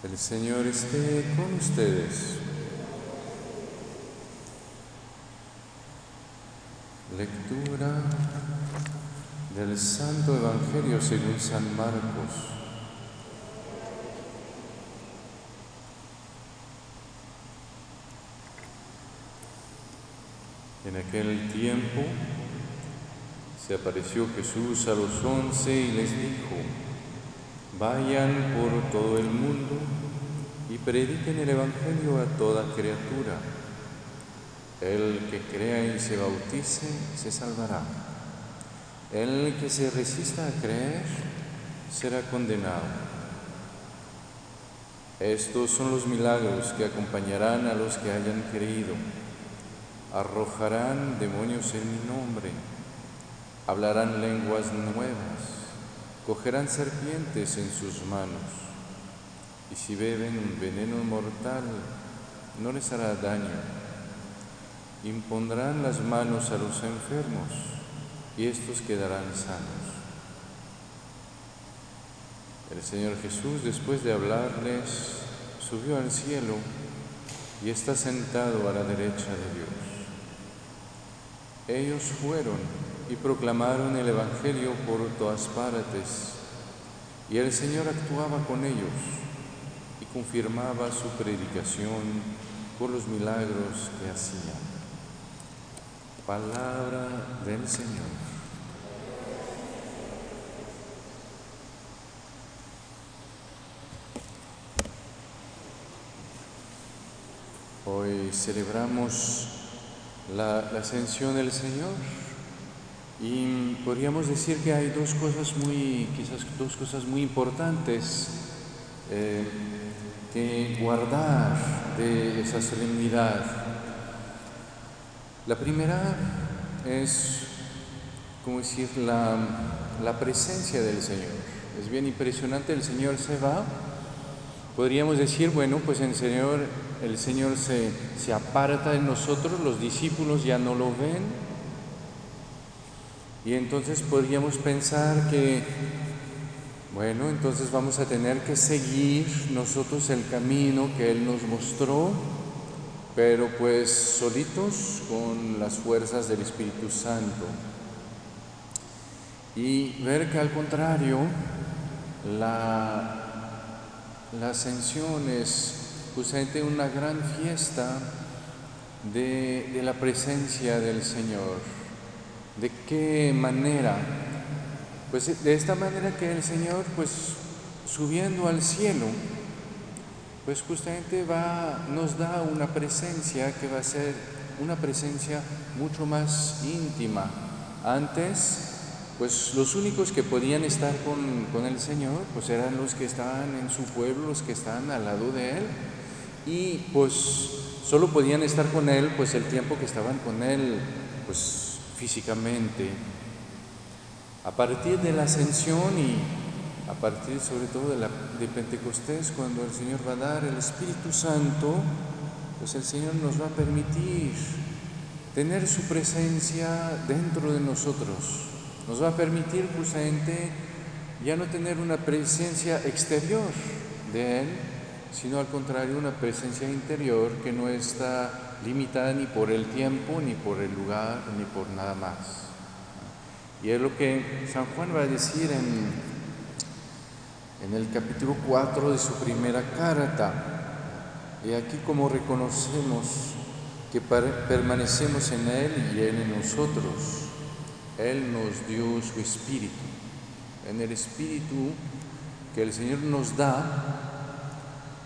El Señor esté con ustedes. Lectura del Santo Evangelio según San Marcos. En aquel tiempo se apareció Jesús a los once y les dijo, vayan por todo el mundo y prediquen el Evangelio a toda criatura. El que crea y se bautice se salvará. El que se resista a creer será condenado. Estos son los milagros que acompañarán a los que hayan creído. Arrojarán demonios en mi nombre, hablarán lenguas nuevas, cogerán serpientes en sus manos, y si beben un veneno mortal, no les hará daño. Impondrán las manos a los enfermos, y estos quedarán sanos. El Señor Jesús, después de hablarles, subió al cielo y está sentado a la derecha de Dios. Ellos fueron y proclamaron el Evangelio por todas partes, y el Señor actuaba con ellos y confirmaba su predicación por los milagros que hacían. Palabra del Señor. Hoy celebramos la, ascensión del Señor y podríamos decir que hay dos cosas muy, quizás dos cosas muy importantes eh, que guardar de esa solemnidad. La primera es, como decir, la, la presencia del Señor. Es bien impresionante, el Señor se va. Podríamos decir, bueno, pues el Señor el Señor se, se aparta de nosotros, los discípulos ya no lo ven. Y entonces podríamos pensar que, bueno, entonces vamos a tener que seguir nosotros el camino que Él nos mostró, pero pues solitos con las fuerzas del Espíritu Santo. Y ver que al contrario, la, la ascensión es justamente una gran fiesta de, la presencia del Señor. ¿De qué manera? Pues de esta manera que el Señor, pues subiendo al cielo, pues justamente va, nos da una presencia que va a ser una presencia mucho más íntima. Antes, pues los únicos que podían estar con, con el Señor, pues eran los que estaban en su pueblo, los que estaban al lado de Él y pues solo podían estar con Él pues el tiempo que estaban con Él pues físicamente. A partir de la ascensión y a partir sobre todo de, la, de Pentecostés, cuando el Señor va a dar el Espíritu Santo, pues el Señor nos va a permitir tener su presencia dentro de nosotros. Nos va a permitir justamente ya no tener una presencia exterior de Él, sino al contrario una presencia interior que no está limitada ni por el tiempo, ni por el lugar, ni por nada más. Y es lo que San Juan va a decir en, en el capítulo 4 de su primera carta. Y aquí como reconocemos que permanecemos en Él y Él en nosotros, Él nos dio su espíritu. En el espíritu que el Señor nos da,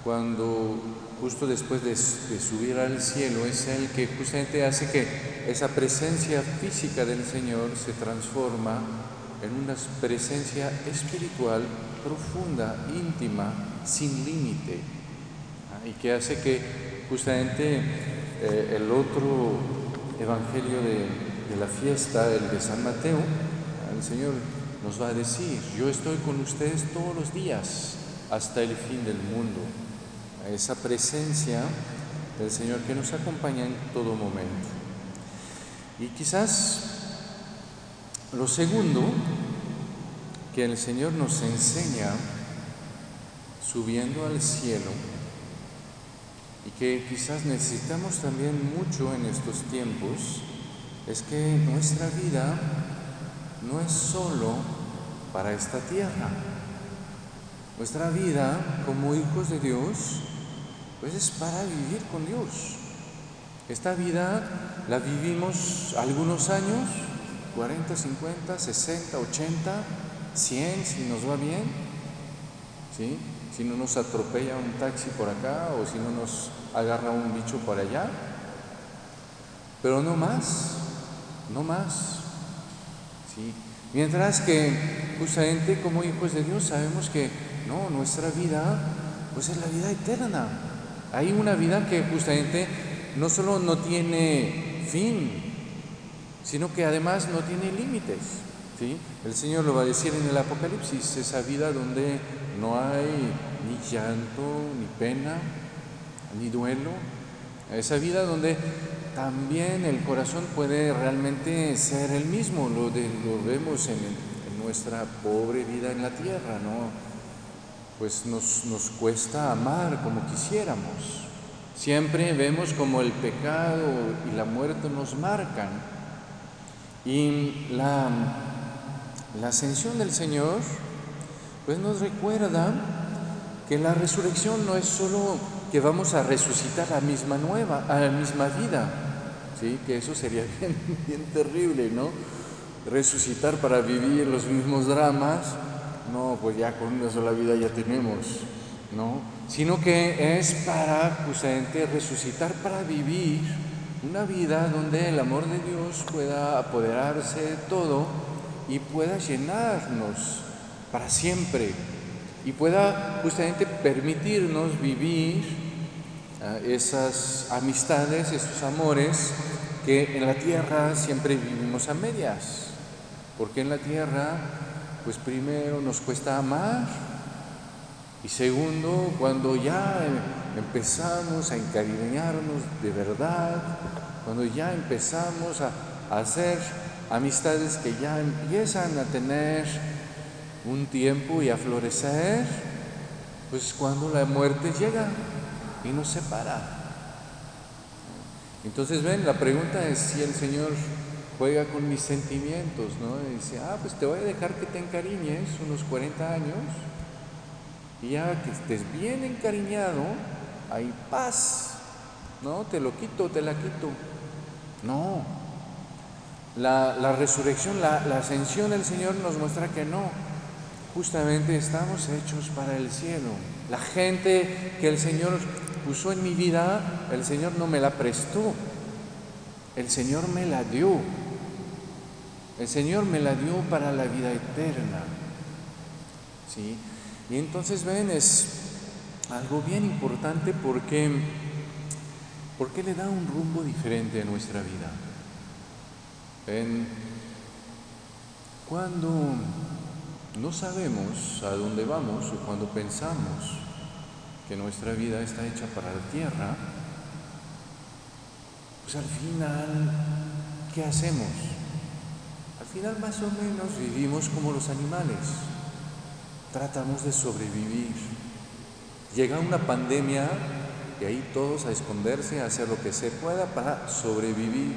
cuando justo después de, subir al cielo es el que justamente hace que esa presencia física del Señor se transforma en una presencia espiritual profunda, íntima, sin límite, ¿ah? y que hace que justamente eh, el otro evangelio de, de, la fiesta, el de San Mateo, el Señor nos va a decir, yo estoy con ustedes todos los días hasta el fin del mundo a esa presencia del Señor que nos acompaña en todo momento. Y quizás lo segundo que el Señor nos enseña subiendo al cielo y que quizás necesitamos también mucho en estos tiempos, es que nuestra vida no es solo para esta tierra. Nuestra vida como hijos de Dios, pues es para vivir con Dios. Esta vida la vivimos algunos años, 40, 50, 60, 80, 100 si nos va bien, ¿sí? si no nos atropella un taxi por acá o si no nos agarra un bicho por allá. Pero no más, no más. ¿sí? Mientras que justamente como hijos de Dios sabemos que no, nuestra vida pues es la vida eterna. Hay una vida que justamente no solo no tiene fin, sino que además no tiene límites. El Señor lo va a decir en el Apocalipsis, esa vida donde no hay ni llanto, ni pena, ni duelo, esa vida donde también el corazón puede realmente ser el mismo, lo, lo vemos en, en, nuestra pobre vida en la tierra, ¿no? Pues nos, nos cuesta amar como quisiéramos. Siempre vemos como el pecado y la muerte nos marcan. Y la, la ascensión del Señor, pues nos recuerda que la resurrección no es solo que vamos a resucitar la misma nueva, a la misma vida, ¿sí? que eso sería bien, bien terrible, ¿no? Resucitar para vivir los mismos dramas, no, pues ya con una sola vida ya tenemos, ¿no? Sino que es para justamente resucitar para vivir una vida donde el amor de Dios pueda apoderarse de todo y pueda llenarnos para siempre y pueda justamente permitirnos vivir uh, esas amistades, esos amores que en la tierra siempre vivimos a medias. Porque en la tierra, pues primero nos cuesta amar y segundo, cuando ya empezamos a encariñarnos de verdad, cuando ya empezamos a, a hacer amistades que ya empiezan a tener un tiempo y a florecer, pues cuando la muerte llega y nos separa. Entonces ven, la pregunta es si el Señor juega con mis sentimientos, ¿no? Dice, ah, pues te voy a dejar que te encariñes unos 40 años y ya que estés bien encariñado, hay paz, ¿no? Te lo quito, te la quito. No. La, la resurrección, la, la ascensión del Señor nos muestra que no justamente estamos hechos para el cielo. La gente que el Señor puso en mi vida, el Señor no me la prestó, el Señor me la dio. El Señor me la dio para la vida eterna. ¿Sí? Y entonces ven, es algo bien importante porque, porque le da un rumbo diferente a nuestra vida. Cuando no sabemos a dónde vamos o cuando pensamos que nuestra vida está hecha para la tierra, pues al final, ¿qué hacemos? Al final más o menos vivimos como los animales, tratamos de sobrevivir. Llega una pandemia y ahí todos a esconderse, a hacer lo que se pueda para sobrevivir,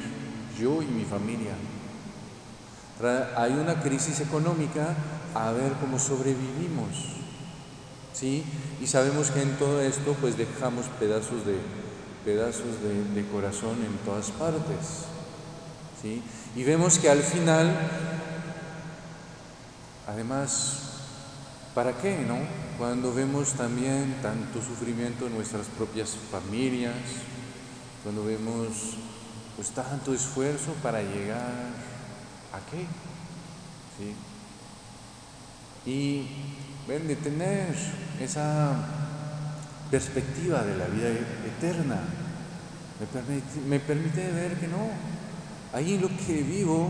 yo y mi familia. Hay una crisis económica a ver cómo sobrevivimos. ¿Sí? Y sabemos que en todo esto pues dejamos pedazos de, pedazos de corazón en todas partes. ¿Sí? Y vemos que al final, además, ¿para qué, no? Cuando vemos también tanto sufrimiento en nuestras propias familias, cuando vemos pues tanto esfuerzo para llegar a qué? ¿Sí? y ven, de tener esa perspectiva de la vida eterna. Me permite, me permite ver que no, ahí lo que vivo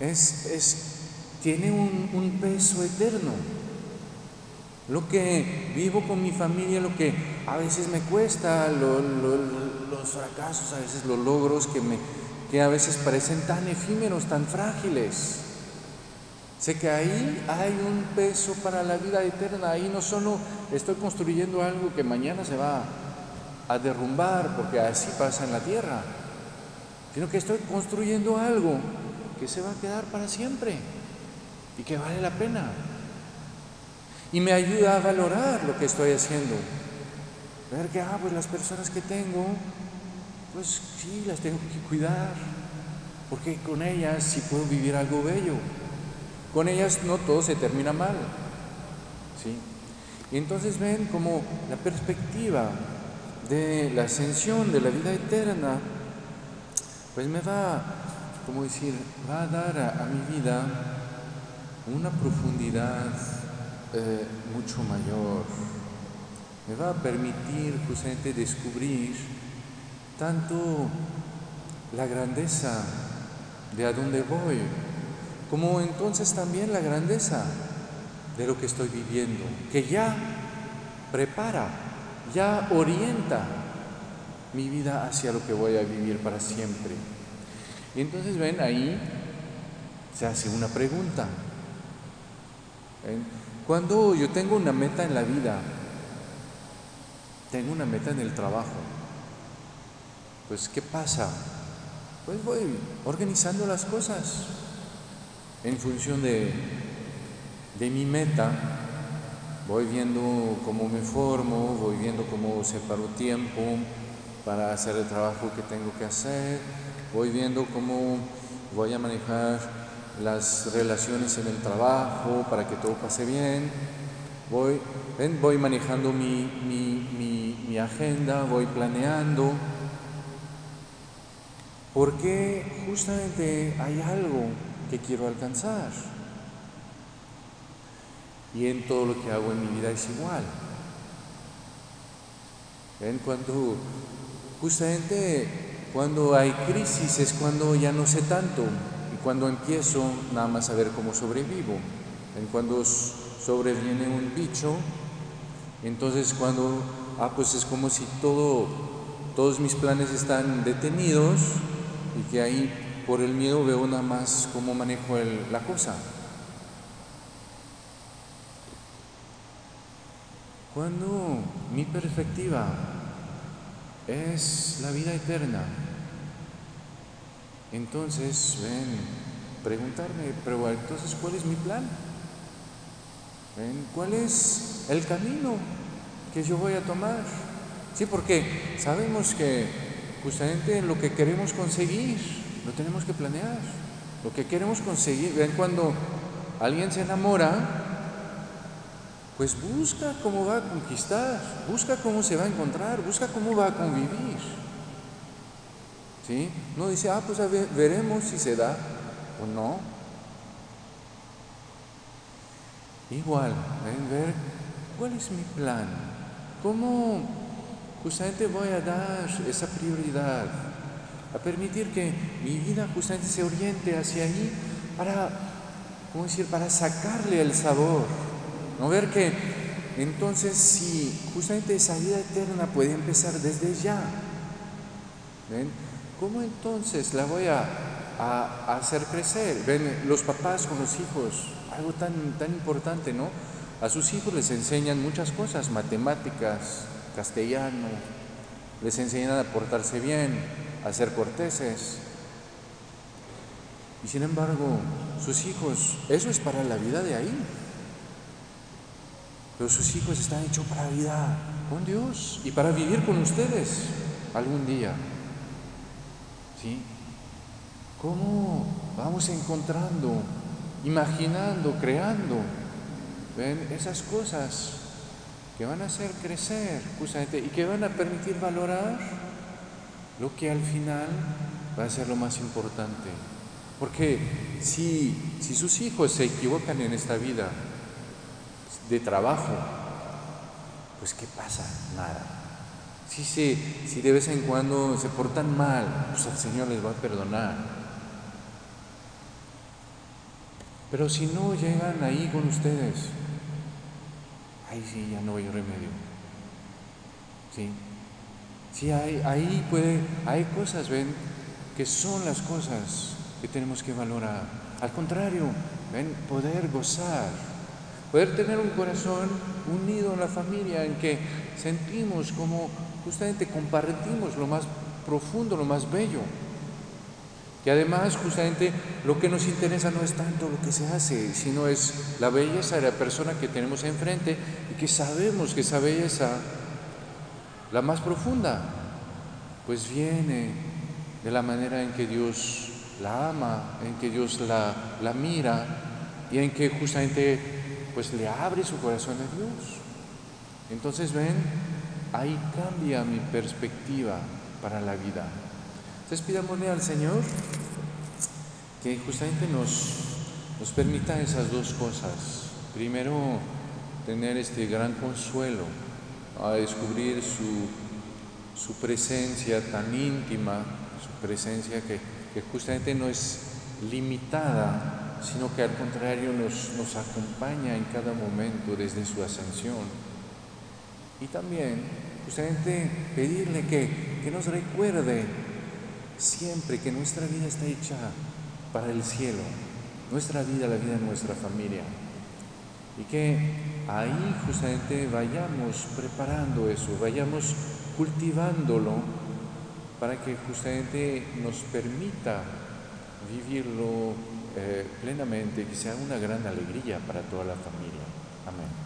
es, es tiene un, peso eterno. Lo que vivo con mi familia, lo que a veces me cuesta, lo, los fracasos, a veces los logros que, me, que a veces parecen tan efímeros, tan frágiles Sé que ahí hay un peso para la vida eterna. Ahí no solo estoy construyendo algo que mañana se va a derrumbar, porque así pasa en la tierra, sino que estoy construyendo algo que se va a quedar para siempre y que vale la pena. Y me ayuda a valorar lo que estoy haciendo. Ver que, ah, pues las personas que tengo, pues sí, las tengo que cuidar, porque con ellas sí puedo vivir algo bello. Con ellas no todo se termina mal. ¿sí? Y entonces ven como la perspectiva de la ascensión, de la vida eterna, pues me va, como decir, va a dar a, mi vida una profundidad eh, mucho mayor. Me va a permitir justamente descubrir tanto la grandeza de a dónde voy, como entonces también la grandeza de lo que estoy viviendo, que ya prepara, ya orienta mi vida hacia lo que voy a vivir para siempre. Y entonces ven, ahí se hace una pregunta. Cuando yo tengo una meta en la vida, tengo una meta en el trabajo, pues ¿qué pasa? Pues voy organizando las cosas en función de, de mi meta, voy viendo cómo me formo, voy viendo cómo separo tiempo para hacer el trabajo que tengo que hacer, voy viendo cómo voy a manejar las relaciones en el trabajo para que todo pase bien, voy, voy manejando mi, mi agenda, voy planeando, porque justamente hay algo que quiero alcanzar. Y en todo lo que hago en mi vida es igual. ¿Ven? Cuando, justamente cuando hay crisis es cuando ya no sé tanto y cuando empiezo nada más a ver cómo sobrevivo. ¿Ven? Cuando sobreviene un bicho, entonces cuando, ah, pues es como si todo, todos mis planes están detenidos y que ahí por el miedo veo nada más cómo manejo la cosa. Cuando mi perspectiva es la vida eterna, entonces ven, preguntarme, pero entonces ¿cuál es mi plan? ¿Ven? ¿Cuál es el camino que yo voy a tomar? Sí, porque sabemos que justamente lo que queremos conseguir lo tenemos que planear. Lo que queremos conseguir, ven cuando alguien se enamora, pues busca cómo va a conquistar, busca cómo se va a encontrar, busca cómo va a convivir. ¿Sí? No dice, ah, pues a ver, veremos si se da o no. Igual, ven, ver cuál es mi plan, cómo justamente voy a dar esa prioridad a permitir que mi vida justamente se oriente hacia ahí para, ¿cómo decir?, para sacarle el sabor. No ver que entonces si justamente esa vida eterna puede empezar desde ya. ¿Ven? ¿Cómo entonces la voy a, a, hacer crecer? Ven, los papás con los hijos, algo tan, tan importante, ¿no? A sus hijos les enseñan muchas cosas, matemáticas, castellano, les enseñan a portarse bien, a ser corteses. Y sin embargo, sus hijos, eso es para la vida de ahí. Pero sus hijos están hechos para vida con Dios y para vivir con ustedes algún día. ¿Sí? ¿Cómo vamos encontrando, imaginando, creando? ¿Ven? Esas cosas que van a hacer crecer justamente y que van a permitir valorar lo que al final va a ser lo más importante. Porque si, si sus hijos se equivocan en esta vida de trabajo, pues ¿qué pasa? Nada. Si, si de vez en cuando se portan mal, pues el Señor les va a perdonar. Pero si no llegan ahí con ustedes, ahí sí ya no hay remedio. ¿Sí? Sí, hay, ahí puede, hay cosas, ven, que son las cosas que tenemos que valorar. Al contrario, ven, poder gozar, poder tener un corazón unido en la familia en que sentimos como justamente compartimos lo más profundo, lo más bello. Y además justamente lo que nos interesa no es tanto lo que se hace, sino es la belleza de la persona que tenemos enfrente y que sabemos que esa belleza, la más profunda, pues viene de la manera en que Dios la ama, en que Dios la, la mira y en que justamente pues le abre su corazón a Dios. Entonces ven, ahí cambia mi perspectiva para la vida. Entonces pidámosle al Señor que justamente nos, nos permita esas dos cosas. Primero, tener este gran consuelo a descubrir su, su presencia tan íntima, su presencia que, que, justamente no es limitada, sino que al contrario nos, nos acompaña en cada momento desde su ascensión. Y también justamente pedirle que, que nos recuerde siempre que nuestra vida está hecha para el cielo, nuestra vida, la vida de nuestra familia. Y que ahí justamente vayamos preparando eso, vayamos cultivándolo para que justamente nos permita vivirlo eh, plenamente, que sea una gran alegría para toda la familia. Amén.